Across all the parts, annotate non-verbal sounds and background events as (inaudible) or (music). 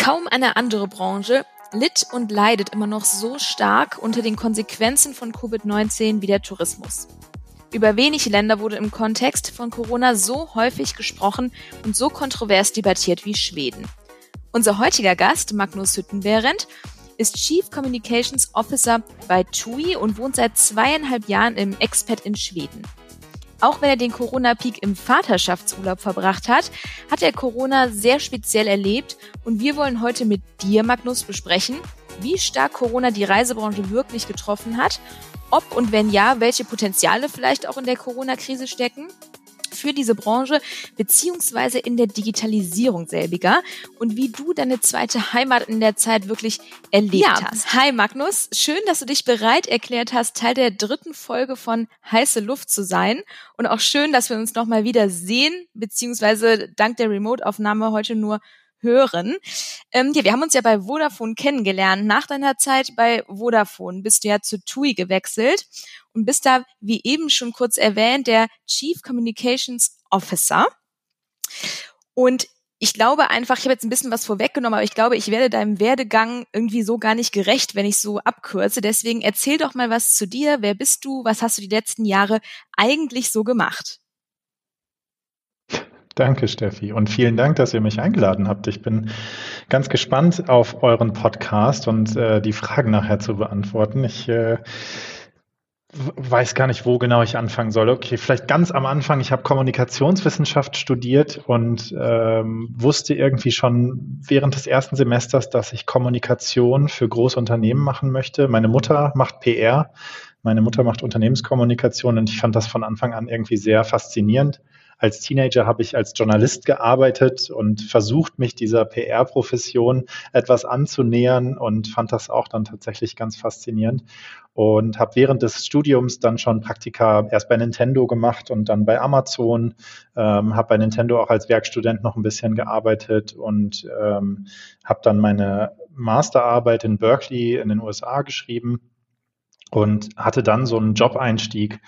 Kaum eine andere Branche litt und leidet immer noch so stark unter den Konsequenzen von Covid-19 wie der Tourismus. Über wenig Länder wurde im Kontext von Corona so häufig gesprochen und so kontrovers debattiert wie Schweden. Unser heutiger Gast, Magnus Hüttenbehrend, ist Chief Communications Officer bei TUI und wohnt seit zweieinhalb Jahren im Expat in Schweden. Auch wenn er den Corona-Peak im Vaterschaftsurlaub verbracht hat, hat er Corona sehr speziell erlebt. Und wir wollen heute mit dir, Magnus, besprechen, wie stark Corona die Reisebranche wirklich getroffen hat, ob und wenn ja, welche Potenziale vielleicht auch in der Corona-Krise stecken für diese Branche beziehungsweise in der Digitalisierung selbiger und wie du deine zweite Heimat in der Zeit wirklich erlebt ja. hast. Hi Magnus, schön, dass du dich bereit erklärt hast, Teil der dritten Folge von Heiße Luft zu sein und auch schön, dass wir uns nochmal wieder sehen, beziehungsweise dank der Remote-Aufnahme heute nur hören. Ähm, ja, wir haben uns ja bei Vodafone kennengelernt. Nach deiner Zeit bei Vodafone bist du ja zu TUI gewechselt und bist da, wie eben schon kurz erwähnt, der Chief Communications Officer. Und ich glaube einfach, ich habe jetzt ein bisschen was vorweggenommen, aber ich glaube, ich werde deinem Werdegang irgendwie so gar nicht gerecht, wenn ich so abkürze. Deswegen erzähl doch mal was zu dir. Wer bist du? Was hast du die letzten Jahre eigentlich so gemacht? Danke, Steffi. Und vielen Dank, dass ihr mich eingeladen habt. Ich bin ganz gespannt auf euren Podcast und äh, die Fragen nachher zu beantworten. Ich äh, weiß gar nicht, wo genau ich anfangen soll. Okay, vielleicht ganz am Anfang. Ich habe Kommunikationswissenschaft studiert und ähm, wusste irgendwie schon während des ersten Semesters, dass ich Kommunikation für große Unternehmen machen möchte. Meine Mutter macht PR, meine Mutter macht Unternehmenskommunikation und ich fand das von Anfang an irgendwie sehr faszinierend als Teenager habe ich als Journalist gearbeitet und versucht, mich dieser PR-Profession etwas anzunähern und fand das auch dann tatsächlich ganz faszinierend und habe während des Studiums dann schon Praktika erst bei Nintendo gemacht und dann bei Amazon, ähm, habe bei Nintendo auch als Werkstudent noch ein bisschen gearbeitet und ähm, habe dann meine Masterarbeit in Berkeley in den USA geschrieben und hatte dann so einen Job-Einstieg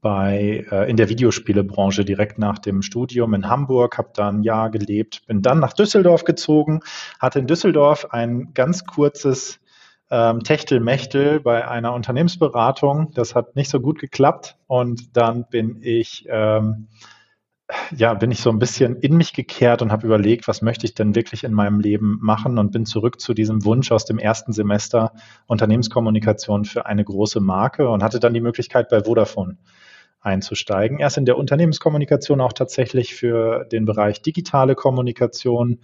bei, äh, in der Videospielebranche direkt nach dem Studium in Hamburg, habe da ein Jahr gelebt, bin dann nach Düsseldorf gezogen, hatte in Düsseldorf ein ganz kurzes ähm, Techtelmechtel bei einer Unternehmensberatung. Das hat nicht so gut geklappt und dann bin ich ähm, ja, bin ich so ein bisschen in mich gekehrt und habe überlegt, was möchte ich denn wirklich in meinem Leben machen und bin zurück zu diesem Wunsch aus dem ersten Semester Unternehmenskommunikation für eine große Marke und hatte dann die Möglichkeit bei Vodafone einzusteigen. Erst in der Unternehmenskommunikation auch tatsächlich für den Bereich digitale Kommunikation.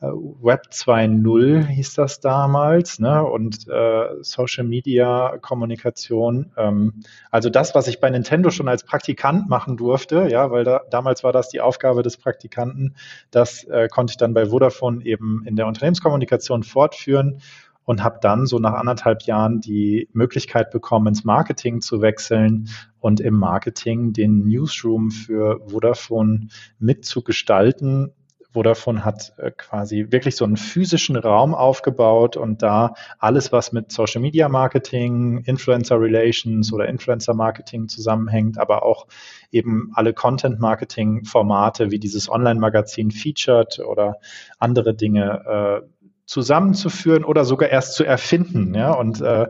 Äh, Web 2.0 hieß das damals, ne? Und äh, Social Media Kommunikation. Ähm, also das, was ich bei Nintendo schon als Praktikant machen durfte, ja, weil da, damals war das die Aufgabe des Praktikanten, das äh, konnte ich dann bei Vodafone eben in der Unternehmenskommunikation fortführen und habe dann so nach anderthalb Jahren die Möglichkeit bekommen, ins Marketing zu wechseln und im Marketing den Newsroom für Vodafone mitzugestalten. Vodafone hat äh, quasi wirklich so einen physischen Raum aufgebaut und da alles, was mit Social Media Marketing, Influencer Relations oder Influencer Marketing zusammenhängt, aber auch eben alle Content Marketing Formate wie dieses Online Magazin Featured oder andere Dinge äh, zusammenzuführen oder sogar erst zu erfinden. Ja? Und äh,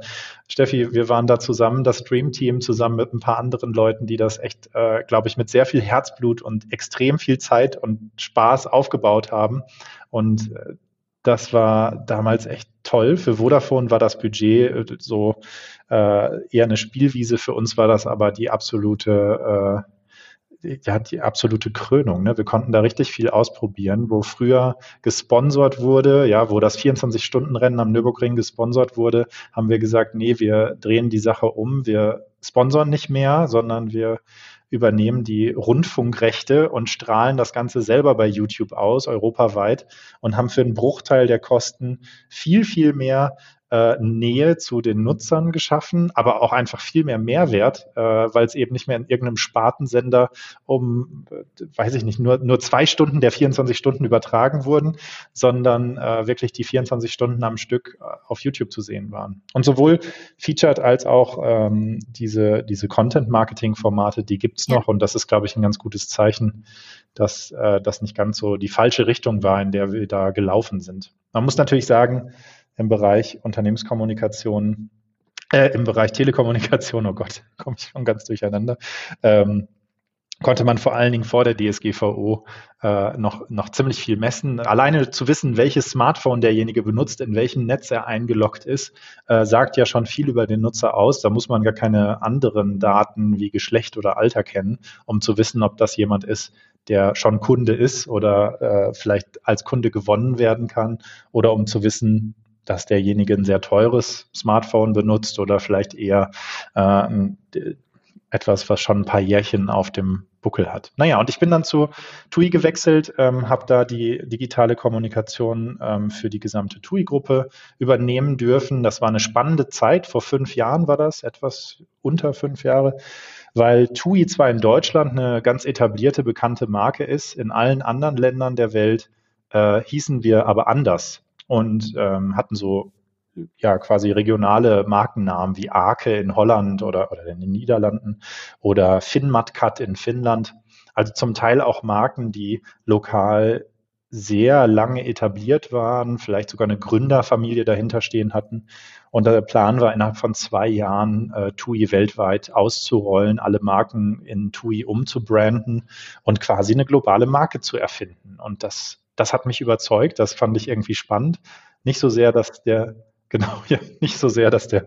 Steffi, wir waren da zusammen, das Dream Team, zusammen mit ein paar anderen Leuten, die das echt, äh, glaube ich, mit sehr viel Herzblut und extrem viel Zeit und Spaß aufgebaut haben. Und äh, das war damals echt toll. Für Vodafone war das Budget äh, so äh, eher eine Spielwiese. Für uns war das aber die absolute äh, ja, die absolute Krönung. Ne? Wir konnten da richtig viel ausprobieren, wo früher gesponsert wurde, ja, wo das 24-Stunden-Rennen am Nürburgring gesponsert wurde, haben wir gesagt, nee, wir drehen die Sache um, wir sponsern nicht mehr, sondern wir übernehmen die Rundfunkrechte und strahlen das Ganze selber bei YouTube aus, europaweit, und haben für einen Bruchteil der Kosten viel, viel mehr äh, Nähe zu den Nutzern geschaffen, aber auch einfach viel mehr Mehrwert, äh, weil es eben nicht mehr in irgendeinem Spartensender um, äh, weiß ich nicht, nur, nur zwei Stunden der 24 Stunden übertragen wurden, sondern wirklich die 24 Stunden am Stück auf YouTube zu sehen waren. Und sowohl Featured als auch ähm, diese, diese Content-Marketing-Formate, die gibt's noch und das ist, glaube ich, ein ganz gutes Zeichen, dass das nicht ganz so die falsche Richtung war, in der wir da gelaufen sind. Man muss natürlich sagen, im Bereich Unternehmenskommunikation, äh, im Bereich Telekommunikation, (laughs) oh Gott, komme ich schon ganz durcheinander, ähm, konnte man vor allen Dingen vor der DSGVO äh, noch, noch ziemlich viel messen. Alleine zu wissen, welches Smartphone derjenige benutzt, in welchem Netz er eingeloggt ist, äh, sagt ja schon viel über den Nutzer aus. Da muss man gar keine anderen Daten wie Geschlecht oder Alter kennen, um zu wissen, ob das jemand ist, der schon Kunde ist oder äh, vielleicht als Kunde gewonnen werden kann oder um zu wissen, dass derjenige ein sehr teures Smartphone benutzt oder vielleicht eher äh, etwas, was schon ein paar Jährchen auf dem Buckel hat. Naja, und ich bin dann zu TUI gewechselt, ähm, habe da die digitale Kommunikation ähm, für die gesamte TUI-Gruppe übernehmen dürfen. Das war eine spannende Zeit. Vor fünf Jahren war das, etwas unter fünf Jahre, weil TUI zwar in Deutschland eine ganz etablierte, bekannte Marke ist, in allen anderen Ländern der Welt äh, hießen wir aber anders und ähm, hatten so ja quasi regionale Markennamen wie Arke in Holland oder, oder in den Niederlanden oder Finnmatkat in Finnland. Also zum Teil auch Marken, die lokal sehr lange etabliert waren, vielleicht sogar eine Gründerfamilie dahinter stehen hatten. Und der Plan war, innerhalb von zwei Jahren äh, TUI weltweit auszurollen, alle Marken in TUI umzubranden und quasi eine globale Marke zu erfinden. Und das das hat mich überzeugt, das fand ich irgendwie spannend. Nicht so sehr, dass der, (laughs) genau, ja, nicht so sehr, dass der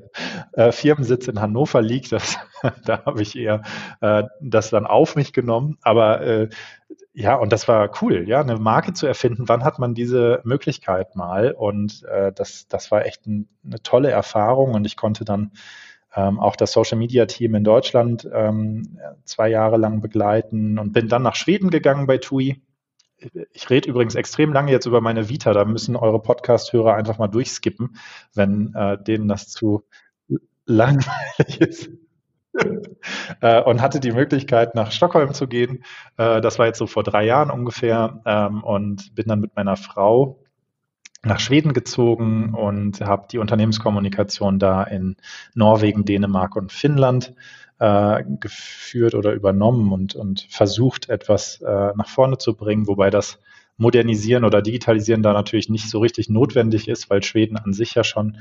äh, Firmensitz in Hannover liegt, das, (laughs) da habe ich eher äh, das dann auf mich genommen, aber äh, ja, und das war cool, ja, eine Marke zu erfinden. Wann hat man diese Möglichkeit mal? Und äh, das, das war echt ein, eine tolle Erfahrung und ich konnte dann ähm, auch das Social Media Team in Deutschland ähm, zwei Jahre lang begleiten und bin dann nach Schweden gegangen bei TUI ich rede übrigens extrem lange jetzt über meine Vita, da müssen eure Podcast-Hörer einfach mal durchskippen, wenn äh, denen das zu langweilig ist. (laughs) äh, und hatte die Möglichkeit, nach Stockholm zu gehen. Äh, das war jetzt so vor drei Jahren ungefähr ähm, und bin dann mit meiner Frau nach Schweden gezogen und habe die Unternehmenskommunikation da in Norwegen, Dänemark und Finnland äh, geführt oder übernommen und, und versucht, etwas äh, nach vorne zu bringen, wobei das Modernisieren oder Digitalisieren da natürlich nicht so richtig notwendig ist, weil Schweden an sich ja schon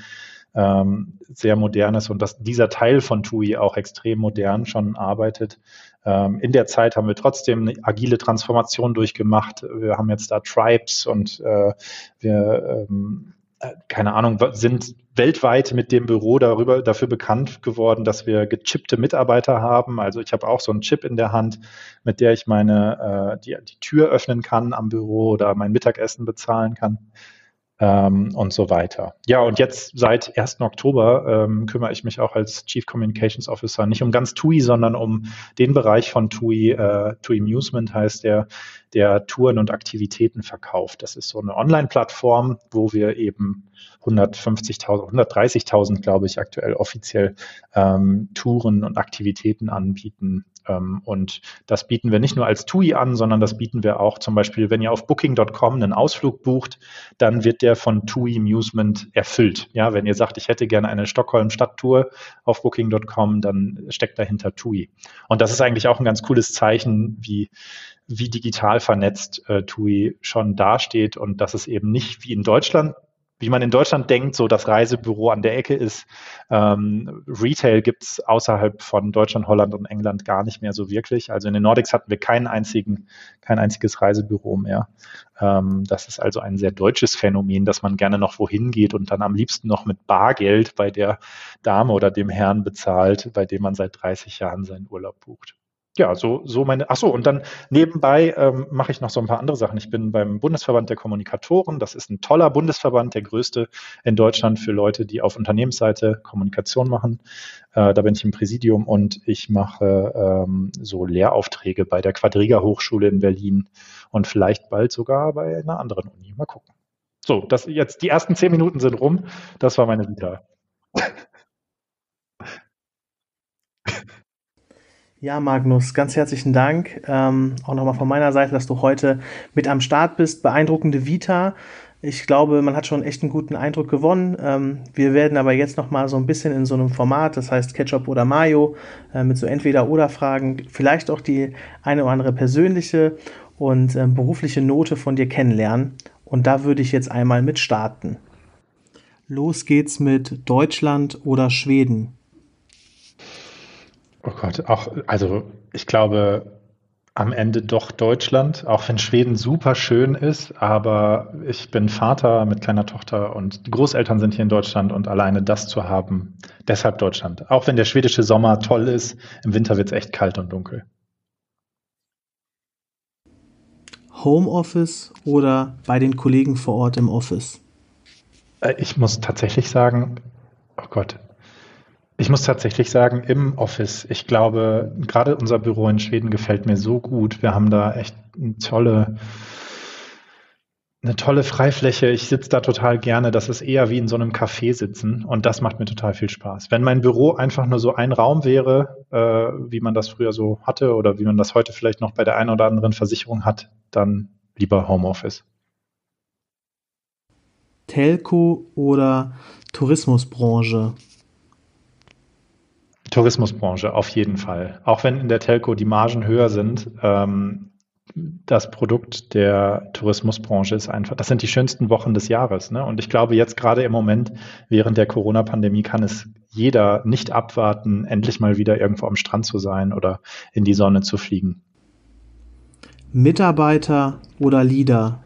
ähm, sehr modern ist und dass dieser Teil von TUI auch extrem modern schon arbeitet. Ähm, in der Zeit haben wir trotzdem eine agile Transformation durchgemacht. Wir haben jetzt da Tribes und äh, wir ähm, äh, keine Ahnung, sind weltweit mit dem Büro darüber dafür bekannt geworden, dass wir gechippte Mitarbeiter haben. Also ich habe auch so einen Chip in der Hand, mit der ich meine äh, die, die Tür öffnen kann am Büro oder mein Mittagessen bezahlen kann ähm, und so weiter. Ja, und jetzt seit 1. Oktober ähm, kümmere ich mich auch als Chief Communications Officer nicht um ganz TUI, sondern um den Bereich von TUI, äh, TUI Amusement heißt der, der Touren und Aktivitäten verkauft. Das ist so eine Online-Plattform, wo wir eben 150.000, 130.000, glaube ich, aktuell offiziell ähm, Touren und Aktivitäten anbieten. Ähm, und das bieten wir nicht nur als TUI an, sondern das bieten wir auch zum Beispiel, wenn ihr auf Booking.com einen Ausflug bucht, dann wird der von TUI Amusement erfüllt. Ja, wenn ihr sagt, ich hätte gerne eine Stockholm-Stadttour auf Booking.com, dann steckt dahinter TUI. Und das ist eigentlich auch ein ganz cooles Zeichen, wie wie digital vernetzt äh, TUI schon dasteht und dass es eben nicht wie in Deutschland wie man in Deutschland denkt, so das Reisebüro an der Ecke ist. Ähm, Retail gibt's außerhalb von Deutschland, Holland und England gar nicht mehr so wirklich. Also in den Nordics hatten wir keinen einzigen, kein einziges Reisebüro mehr. Ähm, das ist also ein sehr deutsches Phänomen, dass man gerne noch wohin geht und dann am liebsten noch mit Bargeld bei der Dame oder dem Herrn bezahlt, bei dem man seit 30 Jahren seinen Urlaub bucht ja, so, so meine, ach so, und dann nebenbei ähm, mache ich noch so ein paar andere Sachen. Ich bin beim Bundesverband der Kommunikatoren. Das ist ein toller Bundesverband, der größte in Deutschland für Leute, die auf Unternehmensseite Kommunikation machen. Äh, da bin ich im Präsidium und ich mache ähm, so Lehraufträge bei der Quadriga Hochschule in Berlin und vielleicht bald sogar bei einer anderen Uni. Mal gucken. So, das jetzt die ersten zehn Minuten sind rum. Das war meine Vita. (laughs) Ja, Magnus, ganz herzlichen Dank. Ähm, auch nochmal von meiner Seite, dass du heute mit am Start bist. Beeindruckende Vita. Ich glaube, man hat schon echt einen guten Eindruck gewonnen. Ähm, wir werden aber jetzt nochmal so ein bisschen in so einem Format, das heißt Ketchup oder Mayo, äh, mit so Entweder-Oder-Fragen, vielleicht auch die eine oder andere persönliche und äh, berufliche Note von dir kennenlernen. Und da würde ich jetzt einmal mit starten. Los geht's mit Deutschland oder Schweden. Oh Gott, auch, also ich glaube am Ende doch Deutschland, auch wenn Schweden super schön ist, aber ich bin Vater mit kleiner Tochter und die Großeltern sind hier in Deutschland und alleine das zu haben, deshalb Deutschland. Auch wenn der schwedische Sommer toll ist, im Winter wird es echt kalt und dunkel. Homeoffice oder bei den Kollegen vor Ort im Office? Äh, ich muss tatsächlich sagen, oh Gott, ich muss tatsächlich sagen, im Office. Ich glaube, gerade unser Büro in Schweden gefällt mir so gut. Wir haben da echt eine tolle, eine tolle Freifläche. Ich sitze da total gerne. Das ist eher wie in so einem Café sitzen und das macht mir total viel Spaß. Wenn mein Büro einfach nur so ein Raum wäre, äh, wie man das früher so hatte oder wie man das heute vielleicht noch bei der einen oder anderen Versicherung hat, dann lieber Homeoffice. Telco oder Tourismusbranche? Tourismusbranche, auf jeden Fall. Auch wenn in der Telco die Margen höher sind, ähm, das Produkt der Tourismusbranche ist einfach, das sind die schönsten Wochen des Jahres. Ne? Und ich glaube, jetzt gerade im Moment, während der Corona-Pandemie, kann es jeder nicht abwarten, endlich mal wieder irgendwo am Strand zu sein oder in die Sonne zu fliegen. Mitarbeiter oder Leader?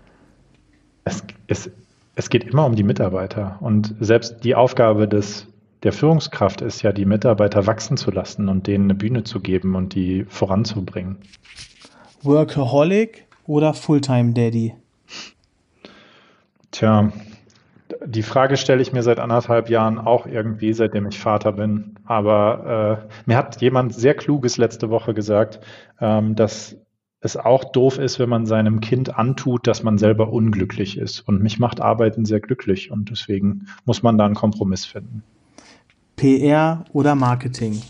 Es, es, es geht immer um die Mitarbeiter. Und selbst die Aufgabe des der Führungskraft ist ja, die Mitarbeiter wachsen zu lassen und denen eine Bühne zu geben und die voranzubringen. Workaholic oder Fulltime Daddy? Tja, die Frage stelle ich mir seit anderthalb Jahren auch irgendwie, seitdem ich Vater bin. Aber äh, mir hat jemand sehr Kluges letzte Woche gesagt, ähm, dass es auch doof ist, wenn man seinem Kind antut, dass man selber unglücklich ist. Und mich macht Arbeiten sehr glücklich und deswegen muss man da einen Kompromiss finden. PR oder Marketing?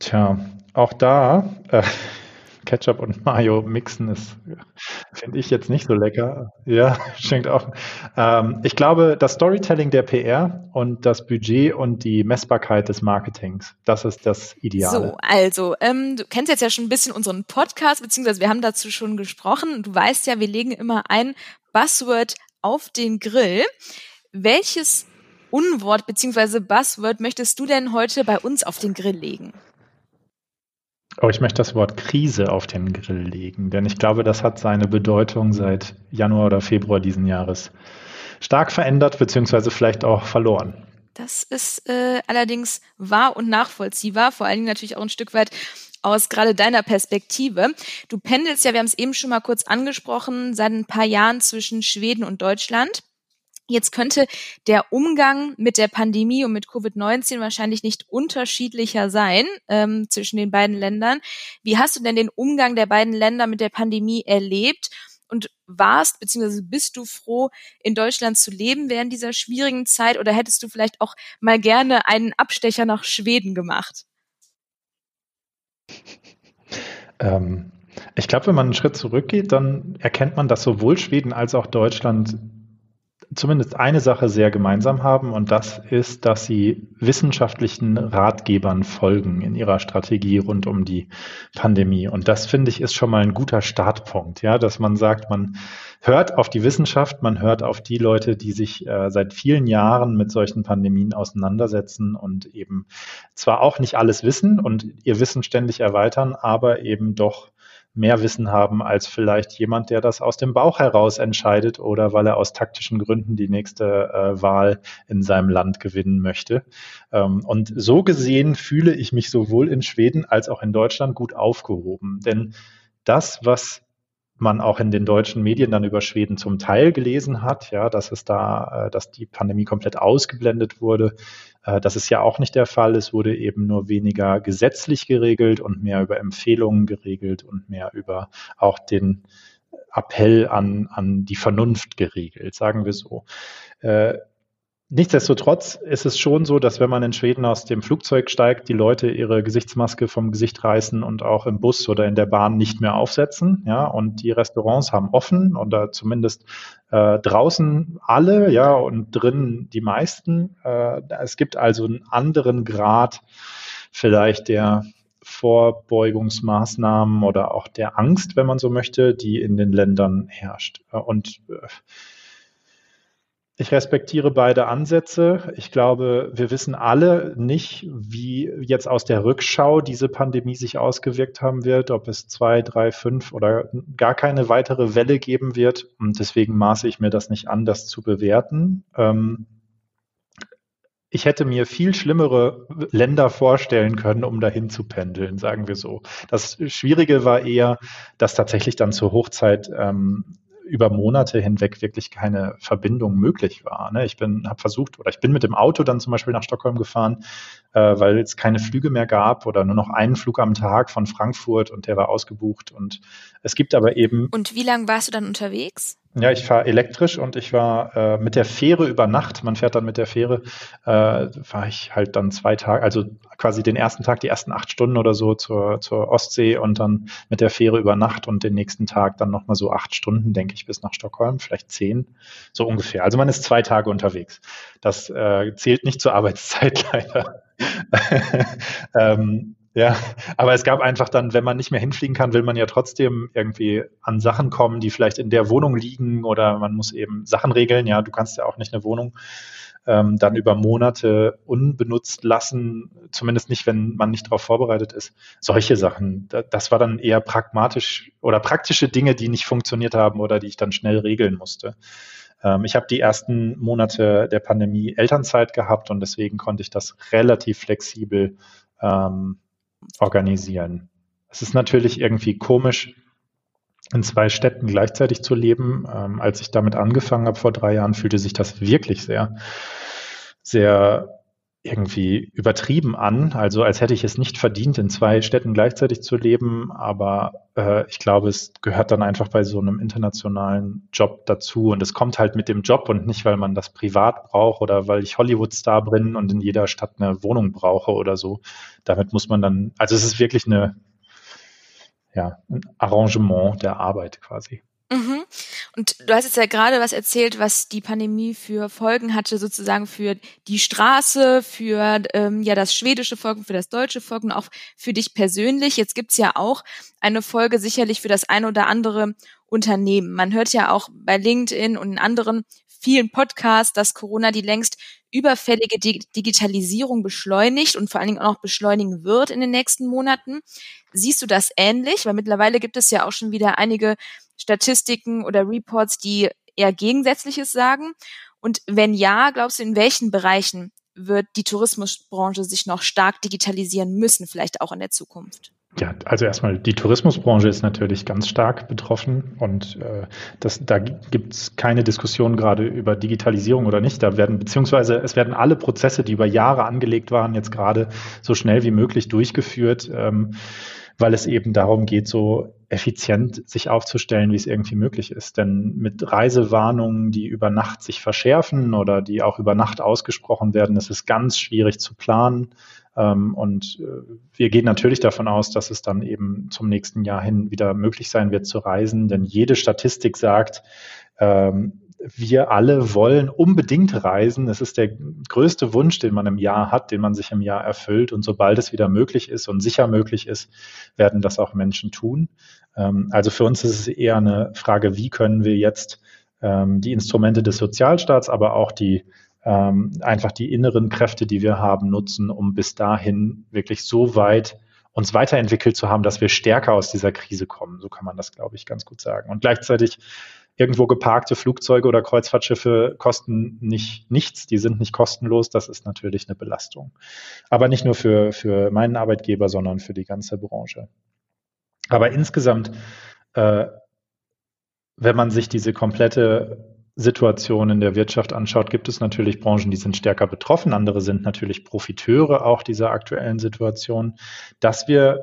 Tja, auch da äh, (laughs) Ketchup und Mayo mixen ist, finde ich jetzt nicht so lecker. Ja, (laughs) schenkt auch. Ähm, ich glaube, das Storytelling der PR und das Budget und die Messbarkeit des Marketings, das ist das Ideale. So, also, ähm, du kennst jetzt ja schon ein bisschen unseren Podcast, beziehungsweise wir haben dazu schon gesprochen. Du weißt ja, wir legen immer ein Buzzword auf den Grill. Welches Unwort bzw. Buzzword möchtest du denn heute bei uns auf den Grill legen? Oh, ich möchte das Wort Krise auf den Grill legen, denn ich glaube, das hat seine Bedeutung seit Januar oder Februar diesen Jahres stark verändert bzw. vielleicht auch verloren. Das ist äh, allerdings wahr und nachvollziehbar, vor allen Dingen natürlich auch ein Stück weit aus gerade deiner Perspektive. Du pendelst ja, wir haben es eben schon mal kurz angesprochen, seit ein paar Jahren zwischen Schweden und Deutschland. Jetzt könnte der Umgang mit der Pandemie und mit Covid-19 wahrscheinlich nicht unterschiedlicher sein ähm, zwischen den beiden Ländern. Wie hast du denn den Umgang der beiden Länder mit der Pandemie erlebt? Und warst bzw. bist du froh, in Deutschland zu leben während dieser schwierigen Zeit oder hättest du vielleicht auch mal gerne einen Abstecher nach Schweden gemacht? (laughs) Ähm, ich glaube, wenn man einen Schritt zurückgeht, dann erkennt man, dass sowohl Schweden als auch Deutschland zumindest eine Sache sehr gemeinsam haben und das ist, dass sie wissenschaftlichen Ratgebern folgen in ihrer Strategie rund um die Pandemie. Und das finde ich ist schon mal ein guter Startpunkt, ja, dass man sagt, man hört auf die Wissenschaft, man hört auf die Leute, die sich äh, seit vielen Jahren mit solchen Pandemien auseinandersetzen und eben zwar auch nicht alles wissen und ihr Wissen ständig erweitern, aber eben doch mehr Wissen haben als vielleicht jemand, der das aus dem Bauch heraus entscheidet oder weil er aus taktischen Gründen die nächste äh, Wahl in seinem Land gewinnen möchte. Ähm, und so gesehen fühle ich mich sowohl in Schweden als auch in Deutschland gut aufgehoben. Denn das, was man auch in den deutschen Medien dann über Schweden zum Teil gelesen hat, ja, dass es da, äh, dass die Pandemie komplett ausgeblendet wurde. Äh, das ist ja auch nicht der Fall. Es wurde eben nur weniger gesetzlich geregelt und mehr über Empfehlungen geregelt und mehr über auch den Appell an, an die Vernunft geregelt, sagen wir so. Nichtsdestotrotz ist es schon so, dass wenn man in Schweden aus dem Flugzeug steigt, die Leute ihre Gesichtsmaske vom Gesicht reißen und auch im Bus oder in der Bahn nicht mehr aufsetzen. Ja, und die Restaurants haben offen oder zumindest äh, draußen alle, ja, und drinnen die meisten. Äh, es gibt also einen anderen Grad vielleicht der Vorbeugungsmaßnahmen oder auch der Angst, wenn man so möchte, die in den Ländern herrscht. Und äh, ich respektiere beide Ansätze. Ich glaube, wir wissen alle nicht, wie jetzt aus der Rückschau diese Pandemie sich ausgewirkt haben wird, ob es zwei, drei, fünf oder gar keine weitere Welle geben wird. Und deswegen maße ich mir das nicht an, das zu bewerten. Ähm, ich hätte mir viel schlimmere Länder vorstellen können, um dahin zu pendeln, sagen wir so. Das Schwierige war eher, dass tatsächlich dann zur Hochzeit ähm, über Monate hinweg wirklich keine Verbindung möglich war. Ne? Ich bin, habe versucht, oder ich bin mit dem Auto dann zum Beispiel nach Stockholm gefahren, äh, weil es keine Flüge mehr gab oder nur noch einen Flug am Tag von Frankfurt und der war ausgebucht. Und es gibt aber eben. Und wie lange warst du dann unterwegs? Ja, ich fahre elektrisch und ich war äh, mit der Fähre über Nacht. Man fährt dann mit der Fähre, äh, war ich halt dann zwei Tage, also quasi den ersten Tag, die ersten acht Stunden oder so zur, zur Ostsee und dann mit der Fähre über Nacht und den nächsten Tag dann nochmal so acht Stunden, denke ich, bis nach Stockholm, vielleicht zehn, so ungefähr. Also man ist zwei Tage unterwegs. Das äh, zählt nicht zur Arbeitszeit (laughs) leider. (laughs) ähm, ja, aber es gab einfach dann, wenn man nicht mehr hinfliegen kann, will man ja trotzdem irgendwie an Sachen kommen, die vielleicht in der Wohnung liegen oder man muss eben Sachen regeln. Ja, du kannst ja auch nicht eine Wohnung ähm, dann über Monate unbenutzt lassen, zumindest nicht, wenn man nicht darauf vorbereitet ist. Solche Sachen, das war dann eher pragmatisch oder praktische Dinge, die nicht funktioniert haben oder die ich dann schnell regeln musste. Ähm, ich habe die ersten Monate der Pandemie Elternzeit gehabt und deswegen konnte ich das relativ flexibel ähm, organisieren. Es ist natürlich irgendwie komisch, in zwei Städten gleichzeitig zu leben. Ähm, als ich damit angefangen habe vor drei Jahren, fühlte sich das wirklich sehr, sehr irgendwie übertrieben an, also als hätte ich es nicht verdient, in zwei Städten gleichzeitig zu leben. Aber äh, ich glaube, es gehört dann einfach bei so einem internationalen Job dazu. Und es kommt halt mit dem Job und nicht, weil man das privat braucht oder weil ich Hollywood-Star bin und in jeder Stadt eine Wohnung brauche oder so. Damit muss man dann, also es ist wirklich eine, ja, ein Arrangement der Arbeit quasi. Mhm. Und du hast jetzt ja gerade was erzählt, was die Pandemie für Folgen hatte, sozusagen für die Straße, für ähm, ja das schwedische Volk, für das deutsche Volk und auch für dich persönlich. Jetzt gibt's ja auch eine Folge sicherlich für das ein oder andere Unternehmen. Man hört ja auch bei LinkedIn und in anderen vielen Podcasts, dass Corona die längst überfällige Digitalisierung beschleunigt und vor allen Dingen auch noch beschleunigen wird in den nächsten Monaten. Siehst du das ähnlich? Weil mittlerweile gibt es ja auch schon wieder einige Statistiken oder Reports, die eher Gegensätzliches sagen? Und wenn ja, glaubst du, in welchen Bereichen wird die Tourismusbranche sich noch stark digitalisieren müssen, vielleicht auch in der Zukunft? Ja, also erstmal die Tourismusbranche ist natürlich ganz stark betroffen und äh, das, da gibt es keine Diskussion gerade über Digitalisierung oder nicht. Da werden beziehungsweise es werden alle Prozesse, die über Jahre angelegt waren, jetzt gerade so schnell wie möglich durchgeführt. Ähm, weil es eben darum geht, so effizient sich aufzustellen, wie es irgendwie möglich ist. Denn mit Reisewarnungen, die über Nacht sich verschärfen oder die auch über Nacht ausgesprochen werden, ist es ganz schwierig zu planen. Ähm, und äh, wir gehen natürlich davon aus, dass es dann eben zum nächsten Jahr hin wieder möglich sein wird zu reisen, denn jede Statistik sagt, ähm, wir alle wollen unbedingt reisen. Es ist der größte Wunsch, den man im Jahr hat, den man sich im Jahr erfüllt. Und sobald es wieder möglich ist und sicher möglich ist, werden das auch Menschen tun. Ähm, also für uns ist es eher eine Frage, wie können wir jetzt die Instrumente des Sozialstaats, aber auch die ähm, einfach die inneren Kräfte, die wir haben, nutzen, um bis dahin wirklich so weit uns weiterentwickelt zu haben, dass wir stärker aus dieser Krise kommen. So kann man das, glaube ich, ganz gut sagen. Und gleichzeitig irgendwo geparkte Flugzeuge oder Kreuzfahrtschiffe kosten nicht nichts, die sind nicht kostenlos. Das ist natürlich eine Belastung. Aber nicht nur für, für meinen Arbeitgeber, sondern für die ganze Branche. Aber insgesamt, äh, wenn man sich diese komplette Situation in der Wirtschaft anschaut, gibt es natürlich Branchen, die sind stärker betroffen. Andere sind natürlich Profiteure auch dieser aktuellen Situation. Dass wir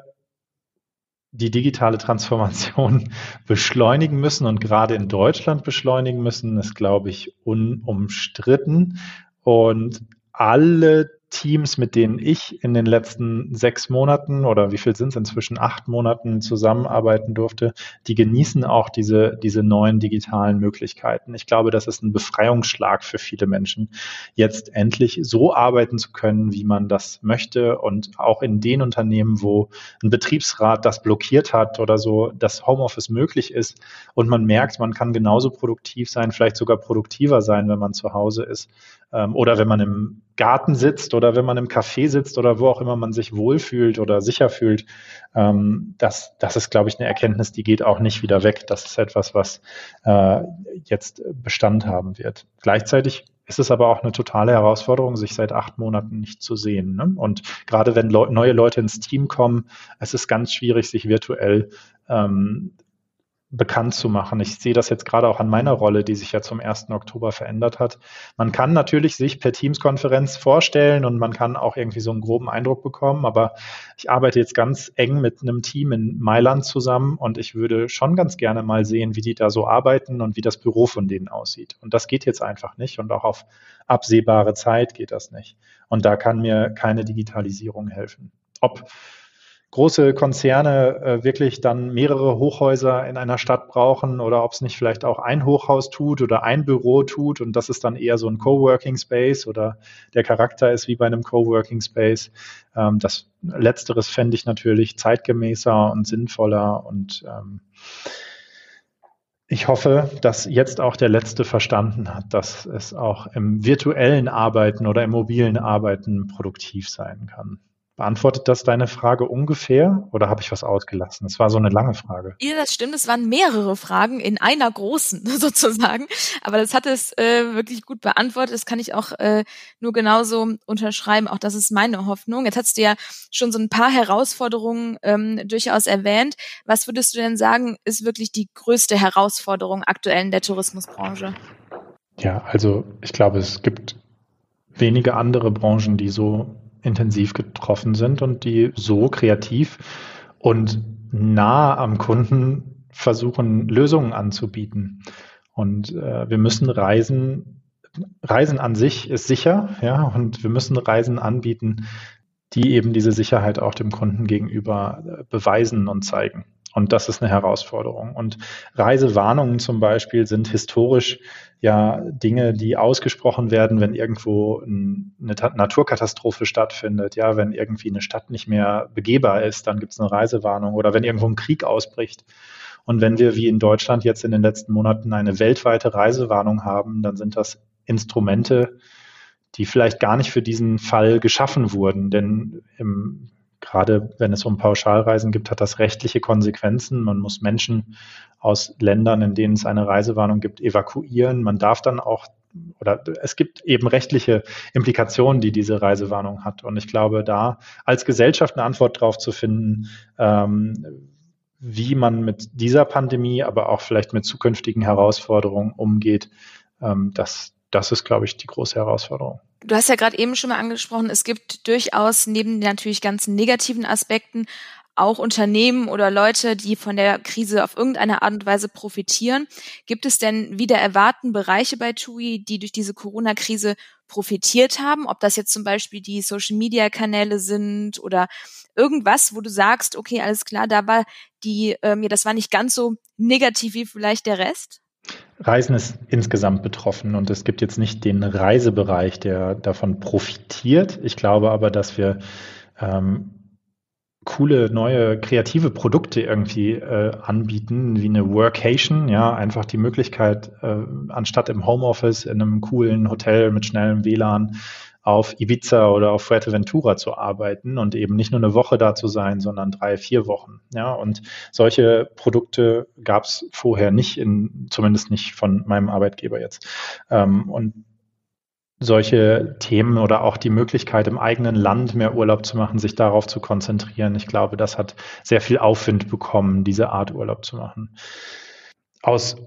die digitale Transformation (laughs) beschleunigen müssen und gerade in Deutschland beschleunigen müssen, ist, glaube ich, unumstritten. Und alle Teams, mit denen ich in den letzten sechs Monaten oder wie viel sind es inzwischen, acht Monaten zusammenarbeiten durfte, die genießen auch diese, diese neuen digitalen Möglichkeiten. Ich glaube, das ist ein Befreiungsschlag für viele Menschen, jetzt endlich so arbeiten zu können, wie man das möchte. Und auch in den Unternehmen, wo ein Betriebsrat das blockiert hat oder so, dass Homeoffice möglich ist und man merkt, man kann genauso produktiv sein, vielleicht sogar produktiver sein, wenn man zu Hause ist ähm, oder wenn man im Garten sitzt oder wenn man im Café sitzt oder wo auch immer man sich wohlfühlt oder sicher fühlt, ähm, das, das ist, glaube ich, eine Erkenntnis, die geht auch nicht wieder weg. Das ist etwas, was äh, jetzt Bestand haben wird. Gleichzeitig ist es aber auch eine totale Herausforderung, sich seit acht Monaten nicht zu sehen. Ne? Und gerade wenn Le neue Leute ins Team kommen, es ist ganz schwierig, sich virtuell ähm, bekannt zu machen. Ich sehe das jetzt gerade auch an meiner Rolle, die sich ja zum 1. Oktober verändert hat. Man kann natürlich sich per Teams-Konferenz vorstellen und man kann auch irgendwie so einen groben Eindruck bekommen, aber ich arbeite jetzt ganz eng mit einem Team in Mailand zusammen und ich würde schon ganz gerne mal sehen, wie die da so arbeiten und wie das Büro von denen aussieht. Und das geht jetzt einfach nicht und auch auf absehbare Zeit geht das nicht. Und da kann mir keine Digitalisierung helfen. Ob große Konzerne äh, wirklich dann mehrere Hochhäuser in einer Stadt brauchen oder ob es nicht vielleicht auch ein Hochhaus tut oder ein Büro tut und das ist dann eher so ein Coworking Space oder der Charakter ist wie bei einem Coworking Space. Ähm, das Letzteres fände ich natürlich zeitgemäßer und sinnvoller und ähm, ich hoffe, dass jetzt auch der Letzte verstanden hat, dass es auch im virtuellen Arbeiten oder im mobilen Arbeiten produktiv sein kann. Beantwortet das deine Frage ungefähr oder habe ich was ausgelassen? Es war so eine lange Frage. Ja, das stimmt. Es waren mehrere Fragen in einer großen (laughs) sozusagen. Aber das hat es äh, wirklich gut beantwortet. Das kann ich auch äh, nur genauso unterschreiben. Auch das ist meine Hoffnung. Jetzt hast du ja schon so ein paar Herausforderungen ähm, durchaus erwähnt. Was würdest du denn sagen, ist wirklich die größte Herausforderung aktuell in der Tourismusbranche? Ja, also ich glaube, es gibt wenige andere Branchen, die so intensiv getroffen sind und die so kreativ und nah am Kunden versuchen, Lösungen anzubieten. Und äh, wir müssen Reisen, Reisen an sich ist sicher, ja, und wir müssen Reisen anbieten, die eben diese Sicherheit auch dem Kunden gegenüber äh, beweisen und zeigen. Und das ist eine Herausforderung. Und Reisewarnungen zum Beispiel sind historisch ja Dinge, die ausgesprochen werden, wenn irgendwo eine Naturkatastrophe stattfindet. Ja, wenn irgendwie eine Stadt nicht mehr begehbar ist, dann gibt es eine Reisewarnung oder wenn irgendwo ein Krieg ausbricht. Und wenn wir wie in Deutschland jetzt in den letzten Monaten eine weltweite Reisewarnung haben, dann sind das Instrumente, die vielleicht gar nicht für diesen Fall geschaffen wurden. Denn im gerade wenn es um Pauschalreisen gibt, hat das rechtliche Konsequenzen. Man muss Menschen aus Ländern, in denen es eine Reisewarnung gibt, evakuieren. Man darf dann auch oder es gibt eben rechtliche Implikationen, die diese Reisewarnung hat. Und ich glaube, da als Gesellschaft eine Antwort drauf zu finden, ähm, wie man mit dieser Pandemie, aber auch vielleicht mit zukünftigen Herausforderungen umgeht, ähm, das, das ist, glaube ich, die große Herausforderung. Du hast ja gerade eben schon mal angesprochen, es gibt durchaus neben natürlich ganzen negativen Aspekten auch Unternehmen oder Leute, die von der Krise auf irgendeine Art und Weise profitieren. Gibt es denn wieder erwarten Bereiche bei TUI, die durch diese Corona-Krise profitiert haben? Ob das jetzt zum Beispiel die Social-Media-Kanäle sind oder irgendwas, wo du sagst, okay, alles klar, da war die, ähm, ja, das war nicht ganz so negativ wie vielleicht der Rest? Reisen ist insgesamt betroffen und es gibt jetzt nicht den Reisebereich, der davon profitiert. Ich glaube aber, dass wir ähm, coole neue kreative Produkte irgendwie äh, anbieten, wie eine Workation, ja, einfach die Möglichkeit, äh, anstatt im Homeoffice in einem coolen Hotel mit schnellem WLAN auf Ibiza oder auf Fuerteventura zu arbeiten und eben nicht nur eine Woche da zu sein, sondern drei, vier Wochen. Ja, und solche Produkte gab es vorher nicht, in, zumindest nicht von meinem Arbeitgeber jetzt. Ähm, und solche Themen oder auch die Möglichkeit, im eigenen Land mehr Urlaub zu machen, sich darauf zu konzentrieren. Ich glaube, das hat sehr viel Aufwind bekommen, diese Art Urlaub zu machen. Aus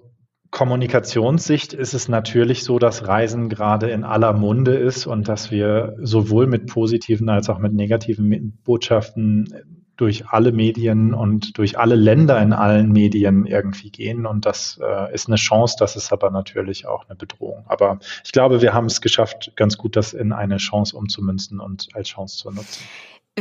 Kommunikationssicht ist es natürlich so, dass Reisen gerade in aller Munde ist und dass wir sowohl mit positiven als auch mit negativen Botschaften durch alle Medien und durch alle Länder in allen Medien irgendwie gehen. Und das äh, ist eine Chance, das ist aber natürlich auch eine Bedrohung. Aber ich glaube, wir haben es geschafft, ganz gut das in eine Chance umzumünzen und als Chance zu nutzen.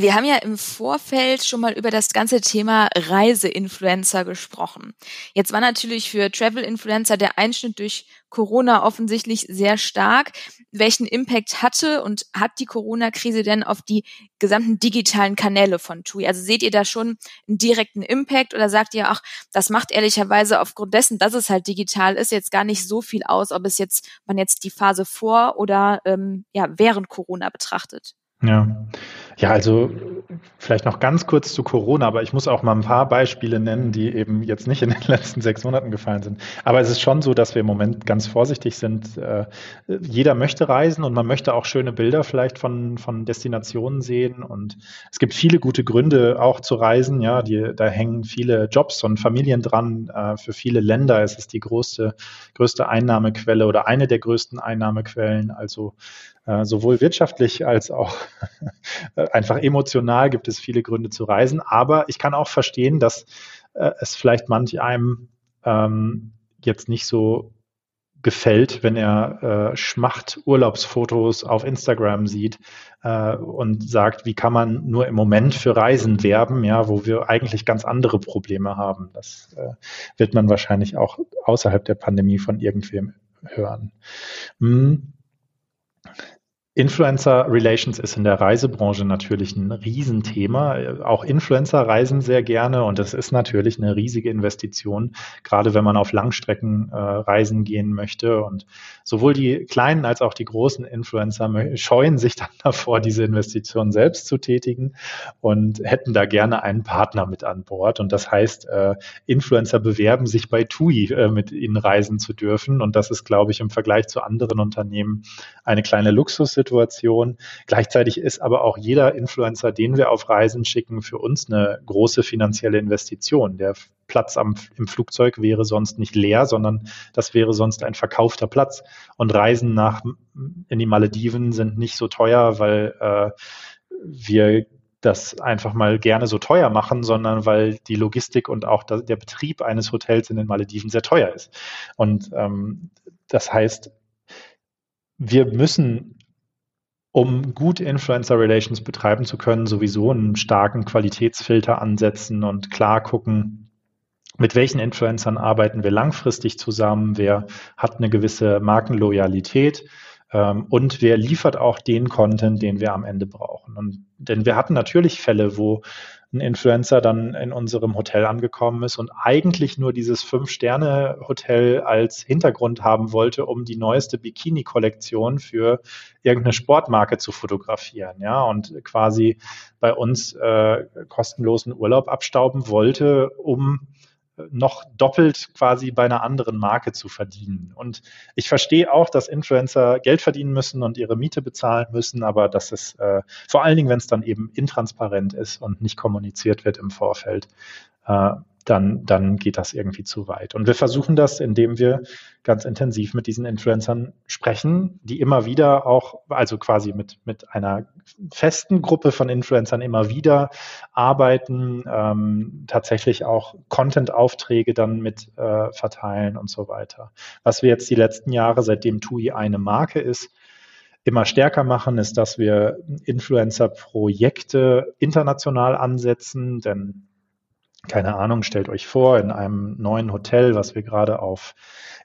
Wir haben ja im Vorfeld schon mal über das ganze Thema Reiseinfluencer gesprochen. Jetzt war natürlich für Travel-Influencer der Einschnitt durch Corona offensichtlich sehr stark. Welchen Impact hatte und hat die Corona-Krise denn auf die gesamten digitalen Kanäle von TUI? Also seht ihr da schon einen direkten Impact oder sagt ihr, ach, das macht ehrlicherweise aufgrund dessen, dass es halt digital ist, jetzt gar nicht so viel aus, ob es jetzt, man jetzt die Phase vor oder ähm, ja, während Corona betrachtet? Ja. Ja, also vielleicht noch ganz kurz zu Corona, aber ich muss auch mal ein paar Beispiele nennen, die eben jetzt nicht in den (laughs) letzten sechs Monaten gefallen sind. Aber es ist schon so, dass wir im Moment ganz vorsichtig sind. Äh, jeder möchte reisen und man möchte auch schöne Bilder vielleicht von, von Destinationen sehen. Und es gibt viele gute Gründe auch zu reisen. Ja, die, da hängen viele Jobs und Familien dran. Äh, für viele Länder ist es die größte, größte Einnahmequelle oder eine der größten Einnahmequellen. Also sowohl wirtschaftlich als auch (laughs) einfach emotional gibt es viele Gründe zu reisen. Aber ich kann auch verstehen, dass äh, es vielleicht manch einem ähm, jetzt nicht so gefällt, wenn er äh, Schmacht Urlaubsfotos auf Instagram sieht äh, und sagt, wie kann man nur im Moment für Reisen werben, ja, wo wir eigentlich ganz andere Probleme haben. Das äh, wird man wahrscheinlich auch außerhalb der Pandemie von irgendwem hören. Hm. Influencer Relations ist in der Reisebranche natürlich ein Riesenthema. Auch Influencer reisen sehr gerne und das ist natürlich eine riesige Investition, gerade wenn man auf Langstrecken äh, reisen gehen möchte. Und sowohl die kleinen als auch die großen Influencer scheuen sich dann (laughs) davor, diese Investition selbst zu tätigen und hätten da gerne einen Partner mit an Bord. Und das heißt, äh, Influencer bewerben sich bei TUI, äh, mit ihnen reisen zu dürfen. Und das ist, glaube ich, im Vergleich zu anderen Unternehmen eine kleine Luxussituation Situation. Gleichzeitig ist aber auch jeder Influencer, den wir auf Reisen schicken, für uns eine große finanzielle Investition. Der Platz am, im Flugzeug wäre sonst nicht leer, sondern das wäre sonst ein verkaufter Platz. Und Reisen nach in die Malediven sind nicht so teuer, weil äh, wir das einfach mal gerne so teuer machen, sondern weil die Logistik und auch der Betrieb eines Hotels in den Malediven sehr teuer ist. Und ähm, das heißt, wir müssen um gut Influencer Relations betreiben zu können, sowieso einen starken Qualitätsfilter ansetzen und klar gucken, mit welchen Influencern arbeiten wir langfristig zusammen, wer hat eine gewisse Markenloyalität ähm, und wer liefert auch den Content, den wir am Ende brauchen. Und denn wir hatten natürlich Fälle, wo ein Influencer dann in unserem Hotel angekommen ist und eigentlich nur dieses Fünf-Sterne-Hotel als Hintergrund haben wollte, um die neueste Bikini-Kollektion für irgendeine Sportmarke zu fotografieren, ja, und quasi bei uns äh, kostenlosen Urlaub abstauben wollte, um noch doppelt quasi bei einer anderen Marke zu verdienen. Und ich verstehe auch, dass Influencer Geld verdienen müssen und ihre Miete bezahlen müssen, aber das ist äh, vor allen Dingen, wenn es dann eben intransparent ist und nicht kommuniziert wird im Vorfeld, äh, dann, dann geht das irgendwie zu weit. Und wir versuchen das, indem wir ganz intensiv mit diesen Influencern sprechen, die immer wieder auch, also quasi mit, mit einer festen Gruppe von Influencern immer wieder arbeiten, ähm, tatsächlich auch Content-Aufträge dann mit äh, verteilen und so weiter. Was wir jetzt die letzten Jahre, seitdem TUI eine Marke ist, immer stärker machen, ist, dass wir Influencer-Projekte international ansetzen, denn keine Ahnung, stellt euch vor, in einem neuen Hotel, was wir gerade auf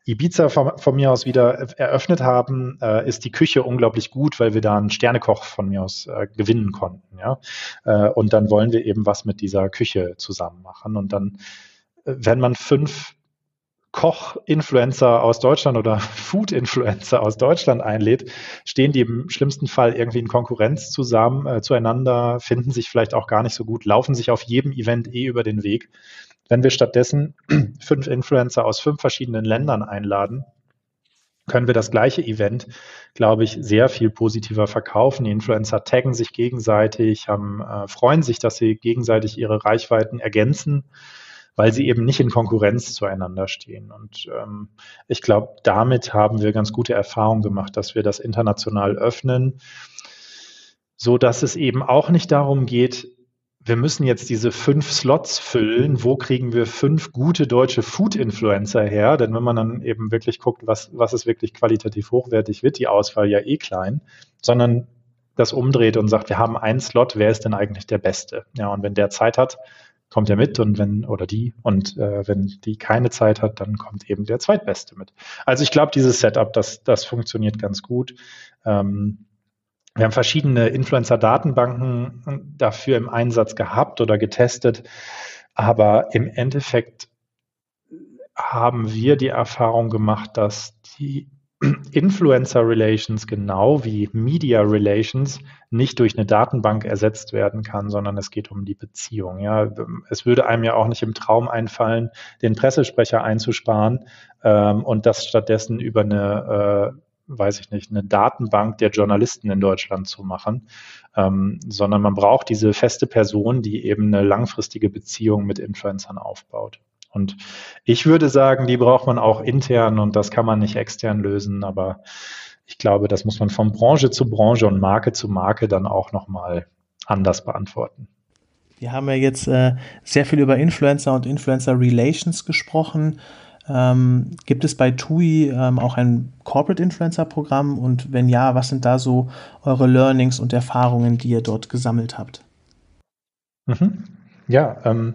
Ibiza von, von mir aus wieder eröffnet haben, äh, ist die Küche unglaublich gut, weil wir da einen Sternekoch von mir aus äh, gewinnen konnten. Ja? Äh, und dann wollen wir eben was mit dieser Küche zusammen machen. Und dann, äh, wenn man fünf Koch-Influencer aus Deutschland oder (laughs) Food-Influencer aus Deutschland einlädt, stehen die im schlimmsten Fall irgendwie in Konkurrenz zusammen, äh, zueinander, finden sich vielleicht auch gar nicht so gut, laufen sich auf jedem Event eh über den Weg. Wenn wir stattdessen (clears throat) fünf Influencer aus fünf verschiedenen Ländern einladen, können wir das gleiche Event, glaube ich, sehr viel positiver verkaufen. Die Influencer taggen sich gegenseitig, haben, äh, freuen sich, dass sie gegenseitig ihre Reichweiten ergänzen weil sie eben nicht in Konkurrenz zueinander stehen. Und ähm, ich glaube, damit haben wir ganz gute Erfahrungen gemacht, dass wir das international öffnen, so dass es eben auch nicht darum geht, wir müssen jetzt diese fünf Slots füllen. Wo kriegen wir fünf gute deutsche Food-Influencer her? Denn wenn man dann eben wirklich guckt, was, was ist wirklich qualitativ hochwertig, wird die Auswahl ja eh klein, sondern das umdreht und sagt, wir haben einen Slot, wer ist denn eigentlich der Beste? Ja, und wenn der Zeit hat, kommt er mit und wenn, oder die, und äh, wenn die keine Zeit hat, dann kommt eben der Zweitbeste mit. Also ich glaube, dieses Setup, das, das funktioniert ganz gut. Ähm, wir haben verschiedene Influencer-Datenbanken dafür im Einsatz gehabt oder getestet, aber im Endeffekt haben wir die Erfahrung gemacht, dass die Influencer Relations genau wie Media Relations nicht durch eine Datenbank ersetzt werden kann, sondern es geht um die Beziehung. Ja, es würde einem ja auch nicht im Traum einfallen, den Pressesprecher einzusparen ähm, und das stattdessen über eine äh, weiß ich nicht, eine Datenbank der Journalisten in Deutschland zu machen, ähm, sondern man braucht diese feste Person, die eben eine langfristige Beziehung mit Influencern aufbaut. Und ich würde sagen, die braucht man auch intern und das kann man nicht extern lösen, aber ich glaube, das muss man von Branche zu Branche und Marke zu Marke dann auch nochmal anders beantworten. Wir haben ja jetzt äh, sehr viel über Influencer und Influencer Relations gesprochen. Ähm, gibt es bei TUI ähm, auch ein Corporate Influencer Programm und wenn ja, was sind da so eure Learnings und Erfahrungen, die ihr dort gesammelt habt? Mhm. Ja, ähm,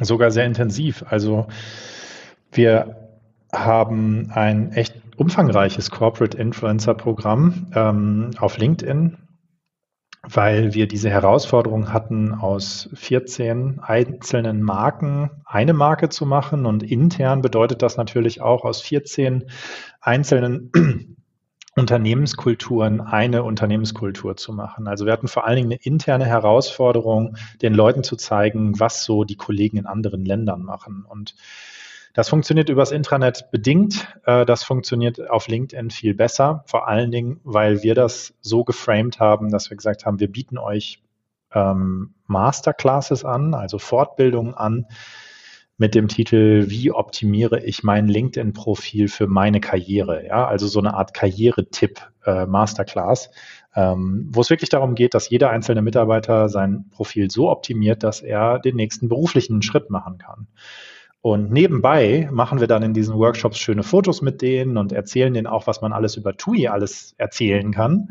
sogar sehr intensiv. Also wir haben ein echt umfangreiches Corporate Influencer Programm ähm, auf LinkedIn weil wir diese Herausforderung hatten, aus 14 einzelnen Marken eine Marke zu machen. Und intern bedeutet das natürlich auch, aus 14 einzelnen Unternehmenskulturen eine Unternehmenskultur zu machen. Also wir hatten vor allen Dingen eine interne Herausforderung, den Leuten zu zeigen, was so die Kollegen in anderen Ländern machen. Und das funktioniert übers Intranet bedingt. Äh, das funktioniert auf LinkedIn viel besser. Vor allen Dingen, weil wir das so geframed haben, dass wir gesagt haben, wir bieten euch ähm, Masterclasses an, also Fortbildungen an mit dem Titel Wie optimiere ich mein LinkedIn-Profil für meine Karriere? Ja, also so eine Art Karrieretipp äh, ähm, wo es wirklich darum geht, dass jeder einzelne Mitarbeiter sein Profil so optimiert, dass er den nächsten beruflichen Schritt machen kann. Und nebenbei machen wir dann in diesen Workshops schöne Fotos mit denen und erzählen denen auch, was man alles über TUI alles erzählen kann.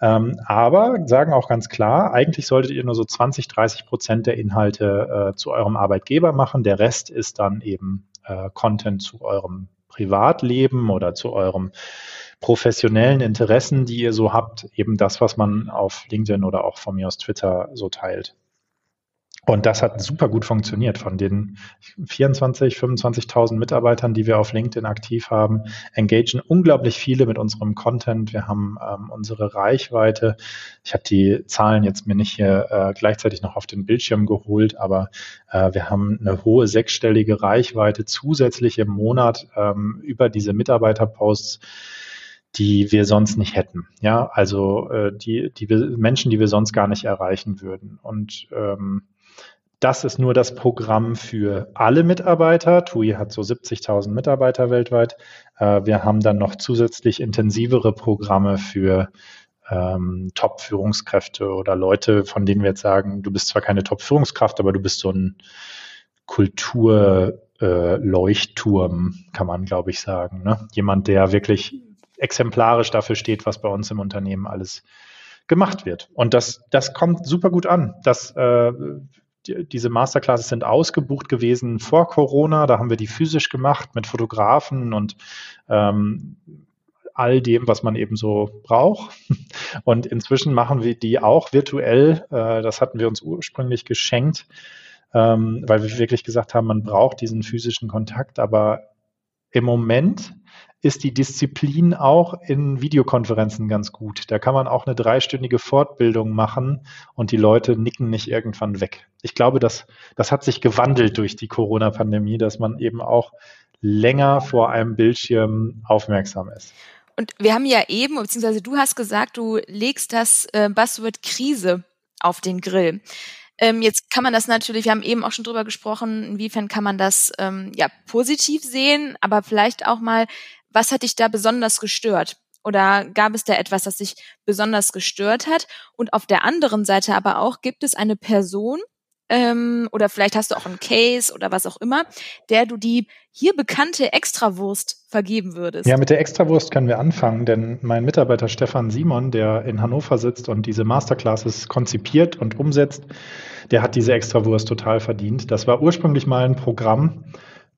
Ähm, aber sagen auch ganz klar, eigentlich solltet ihr nur so 20, 30 Prozent der Inhalte äh, zu eurem Arbeitgeber machen. Der Rest ist dann eben äh, Content zu eurem Privatleben oder zu eurem professionellen Interessen, die ihr so habt. Eben das, was man auf LinkedIn oder auch von mir aus Twitter so teilt. Und das hat super gut funktioniert. Von den 24, 25.000 Mitarbeitern, die wir auf LinkedIn aktiv haben, engagieren unglaublich viele mit unserem Content. Wir haben ähm, unsere Reichweite. Ich habe die Zahlen jetzt mir nicht hier äh, gleichzeitig noch auf den Bildschirm geholt, aber äh, wir haben eine hohe sechsstellige Reichweite zusätzlich im Monat ähm, über diese Mitarbeiterposts die wir sonst nicht hätten. Ja, also äh, die, die wir, Menschen, die wir sonst gar nicht erreichen würden. Und ähm, das ist nur das Programm für alle Mitarbeiter. TUI hat so 70.000 Mitarbeiter weltweit. Äh, wir haben dann noch zusätzlich intensivere Programme für ähm, Top-Führungskräfte oder Leute, von denen wir jetzt sagen, du bist zwar keine Top-Führungskraft, aber du bist so ein Kulturleuchtturm, äh, kann man, glaube ich, sagen. Ne? Jemand, der wirklich exemplarisch dafür steht, was bei uns im Unternehmen alles gemacht wird. Und das, das kommt super gut an. Das äh, diese Masterclasses sind ausgebucht gewesen vor Corona. Da haben wir die physisch gemacht mit Fotografen und ähm, all dem, was man eben so braucht. (laughs) Und inzwischen machen wir die auch virtuell. Äh, das hatten wir uns ursprünglich geschenkt, ähm, weil wir wirklich gesagt haben, man braucht diesen physischen Kontakt. Aber im Moment ist die Disziplin auch in Videokonferenzen ganz gut. Da kann man auch eine dreistündige Fortbildung machen und die Leute nicken nicht irgendwann weg. Ich glaube, das, das hat sich gewandelt durch die Corona-Pandemie, dass man eben auch länger vor einem Bildschirm aufmerksam ist. Und wir haben ja eben, beziehungsweise du hast gesagt, du legst das äh, Buzzword Krise auf den Grill. Ähm, jetzt kann man das natürlich, wir haben eben auch schon drüber gesprochen, inwiefern kann man das ähm, ja positiv sehen, aber vielleicht auch mal, was hat dich da besonders gestört? Oder gab es da etwas, das dich besonders gestört hat? Und auf der anderen Seite aber auch, gibt es eine Person, ähm, oder vielleicht hast du auch einen Case oder was auch immer, der du die hier bekannte Extrawurst vergeben würdest. Ja, mit der Extrawurst können wir anfangen, denn mein Mitarbeiter Stefan Simon, der in Hannover sitzt und diese Masterclasses konzipiert und umsetzt, der hat diese Extrawurst total verdient. Das war ursprünglich mal ein Programm,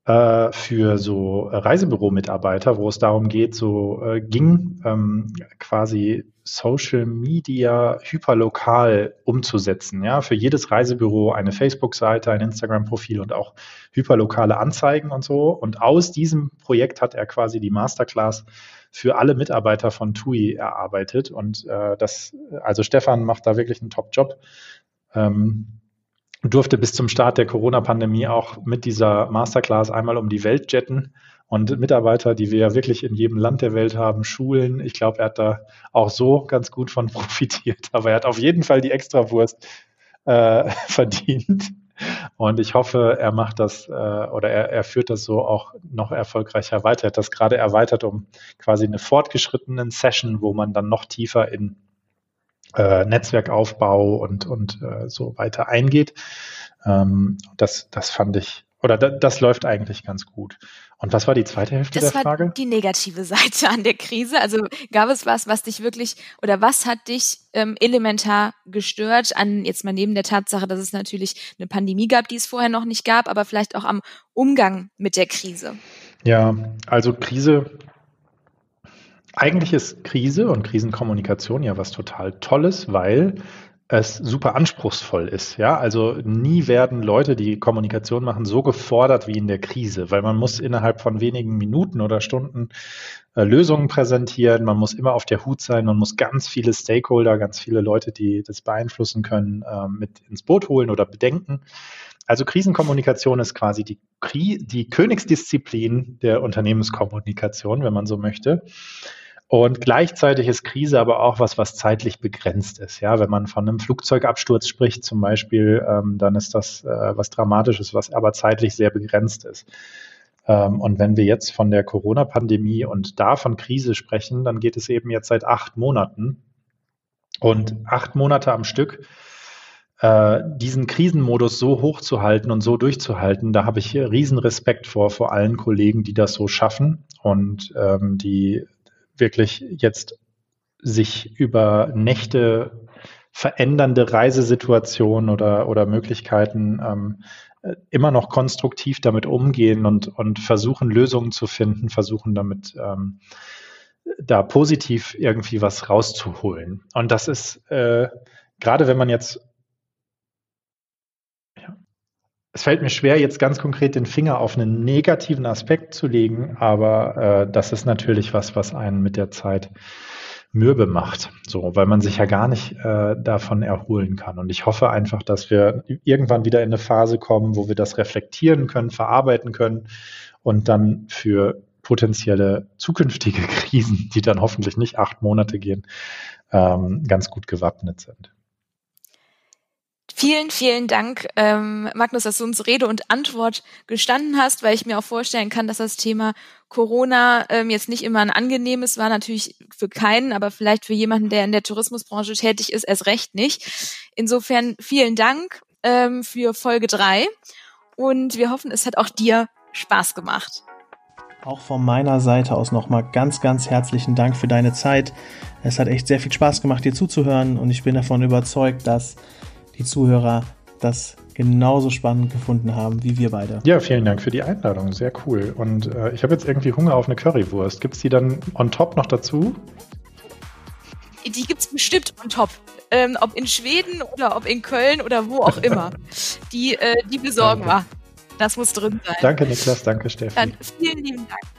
äh, für so Reisebüro-Mitarbeiter, wo es darum geht, so äh, ging, ähm, quasi Social Media hyperlokal umzusetzen. Ja, für jedes Reisebüro eine Facebook-Seite, ein Instagram-Profil und auch hyperlokale Anzeigen und so. Und aus diesem Projekt hat er quasi die Masterclass für alle Mitarbeiter von TUI erarbeitet. Und äh, das, also Stefan macht da wirklich einen Top-Job. Ähm, durfte bis zum Start der Corona-Pandemie auch mit dieser Masterclass einmal um die Welt jetten und Mitarbeiter, die wir ja wirklich in jedem Land der Welt haben, schulen. Ich glaube, er hat da auch so ganz gut von (laughs) profitiert, aber er hat auf jeden Fall die Extrawurst äh, (laughs) verdient. Und ich hoffe, er macht das äh, oder er, er führt das so auch noch erfolgreicher weiter. Er hat das gerade erweitert um quasi eine fortgeschrittenen Session, wo man dann noch tiefer in äh, Netzwerkaufbau und, und äh, so weiter eingeht. Ähm, das, das fand ich, oder da, das läuft eigentlich ganz gut. Und was war die zweite Hälfte das der Frage? Das war die negative (laughs) Seite an der Krise. Also gab es was, was dich wirklich, oder was hat dich ähm, elementar gestört an, jetzt mal neben der Tatsache, dass es natürlich eine Pandemie gab, die es vorher noch nicht gab, aber vielleicht auch am Umgang mit der Krise? Ja, also Krise eigentlich ist Krise und Krisenkommunikation ja was total Tolles, weil es super anspruchsvoll ist. Ja, also nie werden Leute, die Kommunikation machen, so gefordert wie in der Krise, weil man muss innerhalb von wenigen Minuten oder Stunden äh, Lösungen präsentieren. Man muss immer auf der Hut sein. Man muss ganz viele Stakeholder, ganz viele Leute, die das beeinflussen können, äh, mit ins Boot holen oder bedenken. Also Krisenkommunikation ist quasi die, die Königsdisziplin der Unternehmenskommunikation, wenn man so möchte. Und gleichzeitig ist Krise aber auch was, was zeitlich begrenzt ist. Ja, wenn man von einem Flugzeugabsturz spricht zum Beispiel, ähm, dann ist das äh, was Dramatisches, was aber zeitlich sehr begrenzt ist. Ähm, und wenn wir jetzt von der Corona-Pandemie und da von Krise sprechen, dann geht es eben jetzt seit acht Monaten. Und acht Monate am Stück äh, diesen Krisenmodus so hochzuhalten und so durchzuhalten, da habe ich riesen Respekt vor, vor allen Kollegen, die das so schaffen und ähm, die wirklich jetzt sich über Nächte verändernde Reisesituationen oder, oder Möglichkeiten ähm, immer noch konstruktiv damit umgehen und, und versuchen, Lösungen zu finden, versuchen damit ähm, da positiv irgendwie was rauszuholen. Und das ist äh, gerade, wenn man jetzt es fällt mir schwer, jetzt ganz konkret den Finger auf einen negativen Aspekt zu legen, aber äh, das ist natürlich was, was einen mit der Zeit mürbe macht, so, weil man sich ja gar nicht äh, davon erholen kann. Und ich hoffe einfach, dass wir irgendwann wieder in eine Phase kommen, wo wir das reflektieren können, verarbeiten können und dann für potenzielle zukünftige (laughs) Krisen, die dann hoffentlich nicht acht Monate gehen, ähm, ganz gut gewappnet sind. Vielen, vielen Dank, ähm, Magnus, dass du uns Rede und Antwort gestanden hast, weil ich mir auch vorstellen kann, dass das Thema Corona ähm, jetzt nicht immer ein angenehmes war, natürlich für keinen, aber vielleicht für jemanden, der in der Tourismusbranche tätig ist, erst recht nicht. Insofern vielen Dank ähm, für Folge drei und wir hoffen, es hat auch dir Spaß gemacht. Auch von meiner Seite aus nochmal ganz, ganz herzlichen Dank für deine Zeit. Es hat echt sehr viel Spaß gemacht, dir zuzuhören und ich bin davon überzeugt, dass die Zuhörer das genauso spannend gefunden haben wie wir beide. Ja, vielen Dank für die Einladung. Sehr cool. Und äh, ich habe jetzt irgendwie Hunger auf eine Currywurst. Gibt es die dann on top noch dazu? Die gibt es bestimmt on top. Ähm, ob in Schweden oder ob in Köln oder wo auch immer. (laughs) die, äh, die besorgen wir. Das muss drin sein. Danke, Niklas. Danke, Stefan. Vielen lieben Dank.